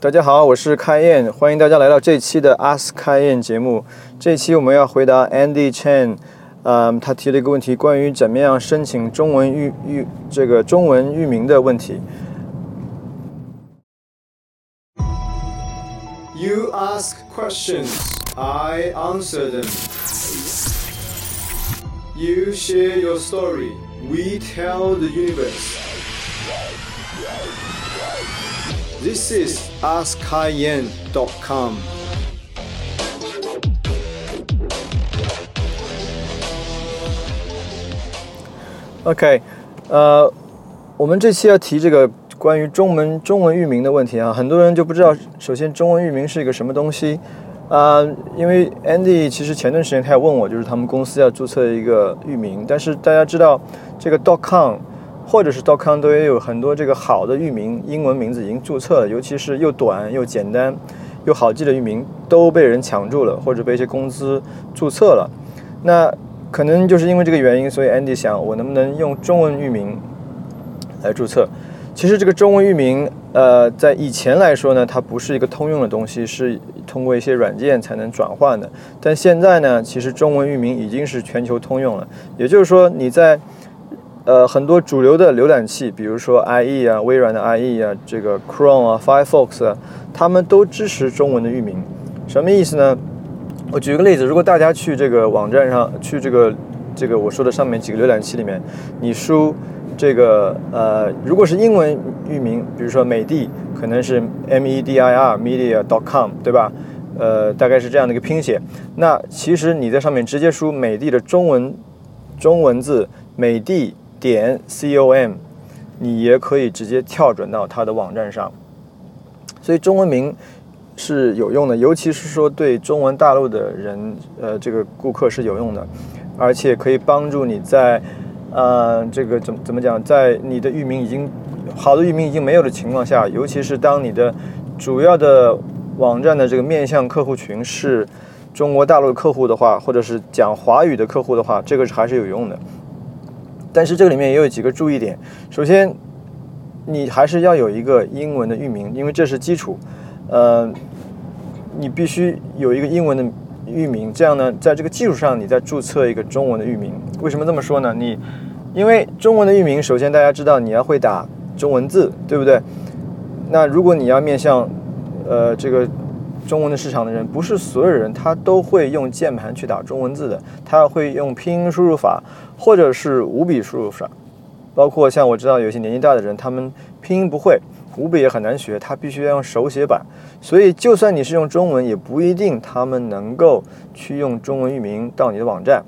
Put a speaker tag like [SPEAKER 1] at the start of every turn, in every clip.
[SPEAKER 1] 大家好，我是开燕，欢迎大家来到这期的 Ask 开燕节目。这期我们要回答 Andy Chen，嗯，他提了一个问题，关于怎么样申请中文域域这个中文域名的问题。You ask questions, I answer them. You share your story, we tell the universe. This is AskKaiYan.com. OK，呃，我们这期要提这个关于中文中文域名的问题啊，很多人就不知道，首先中文域名是一个什么东西啊？因为 Andy 其实前段时间他也问我，就是他们公司要注册一个域名，但是大家知道这个 .com 或者是 .com 都有很多这个好的域名，英文名字已经注册了，尤其是又短又简单又好记的域名都被人抢住了，或者被一些公司注册了，那。可能就是因为这个原因，所以 Andy 想我能不能用中文域名来注册？其实这个中文域名，呃，在以前来说呢，它不是一个通用的东西，是通过一些软件才能转换的。但现在呢，其实中文域名已经是全球通用了。也就是说，你在呃很多主流的浏览器，比如说 IE 啊、微软的 IE 啊、这个 Chrome 啊、Firefox 啊，他们都支持中文的域名。什么意思呢？我举个例子，如果大家去这个网站上，去这个这个我说的上面几个浏览器里面，你输这个呃，如果是英文域名，比如说美的，可能是 M E D I R Media dot com，对吧？呃，大概是这样的一个拼写。那其实你在上面直接输美的的中文中文字美的点 C O M，你也可以直接跳转到它的网站上。所以中文名。是有用的，尤其是说对中文大陆的人，呃，这个顾客是有用的，而且可以帮助你在，呃，这个怎么怎么讲，在你的域名已经好的域名已经没有的情况下，尤其是当你的主要的网站的这个面向客户群是中国大陆客户的话，或者是讲华语的客户的话，这个是还是有用的。但是这个里面也有几个注意点，首先，你还是要有一个英文的域名，因为这是基础。呃，你必须有一个英文的域名，这样呢，在这个基础上，你再注册一个中文的域名。为什么这么说呢？你因为中文的域名，首先大家知道你要会打中文字，对不对？那如果你要面向呃这个中文的市场的人，不是所有人他都会用键盘去打中文字的，他会用拼音输入法或者是五笔输入法。包括像我知道有些年纪大的人，他们拼音不会。五笔也很难学，他必须要用手写板，所以就算你是用中文，也不一定他们能够去用中文域名到你的网站。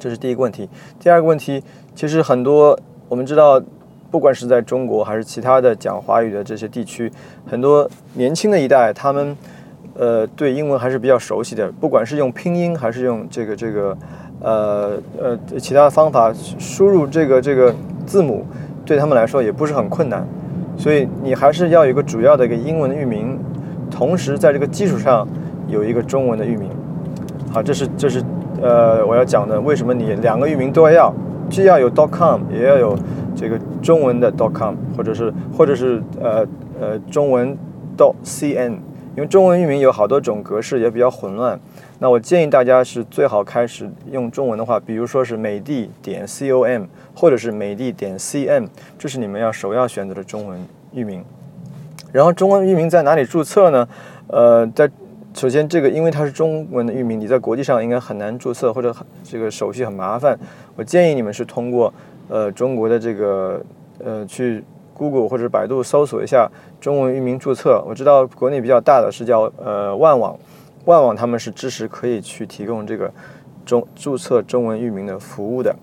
[SPEAKER 1] 这是第一个问题。第二个问题，其实很多我们知道，不管是在中国还是其他的讲华语的这些地区，很多年轻的一代，他们呃对英文还是比较熟悉的，不管是用拼音还是用这个这个呃呃其他方法输入这个这个字母，对他们来说也不是很困难。所以你还是要有一个主要的一个英文的域名，同时在这个基础上有一个中文的域名。好，这是这是呃我要讲的，为什么你两个域名都要，既要有 .com 也要有这个中文的 .com，或者是或者是呃呃中文 .cn，因为中文域名有好多种格式，也比较混乱。那我建议大家是最好开始用中文的话，比如说是美的点 com，或者是美的点 cm，这是你们要首要选择的中文域名。然后中文域名在哪里注册呢？呃，在首先这个因为它是中文的域名，你在国际上应该很难注册，或者这个手续很麻烦。我建议你们是通过呃中国的这个呃去 Google 或者百度搜索一下中文域名注册。我知道国内比较大的是叫呃万网。万网他们是支持可以去提供这个中注册中文域名的服务的，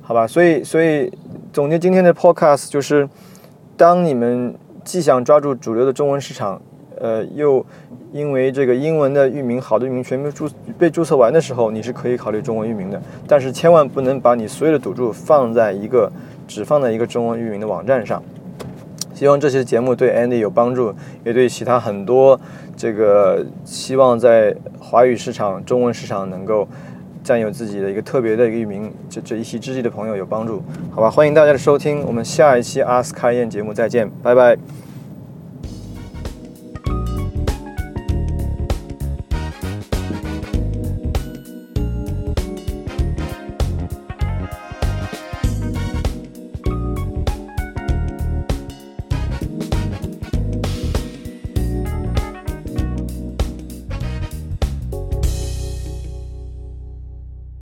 [SPEAKER 1] 好吧？所以，所以总结今天的 podcast 就是，当你们既想抓住主流的中文市场，呃，又因为这个英文的域名好的域名全部注被注册完的时候，你是可以考虑中文域名的。但是千万不能把你所有的赌注放在一个只放在一个中文域名的网站上。希望这期节目对 Andy 有帮助，也对其他很多这个希望在华语市场、中文市场能够占有自己的一个特别的一个域名，这这一席之地的朋友有帮助。好吧，欢迎大家的收听，我们下一期阿斯开宴节目再见，拜拜。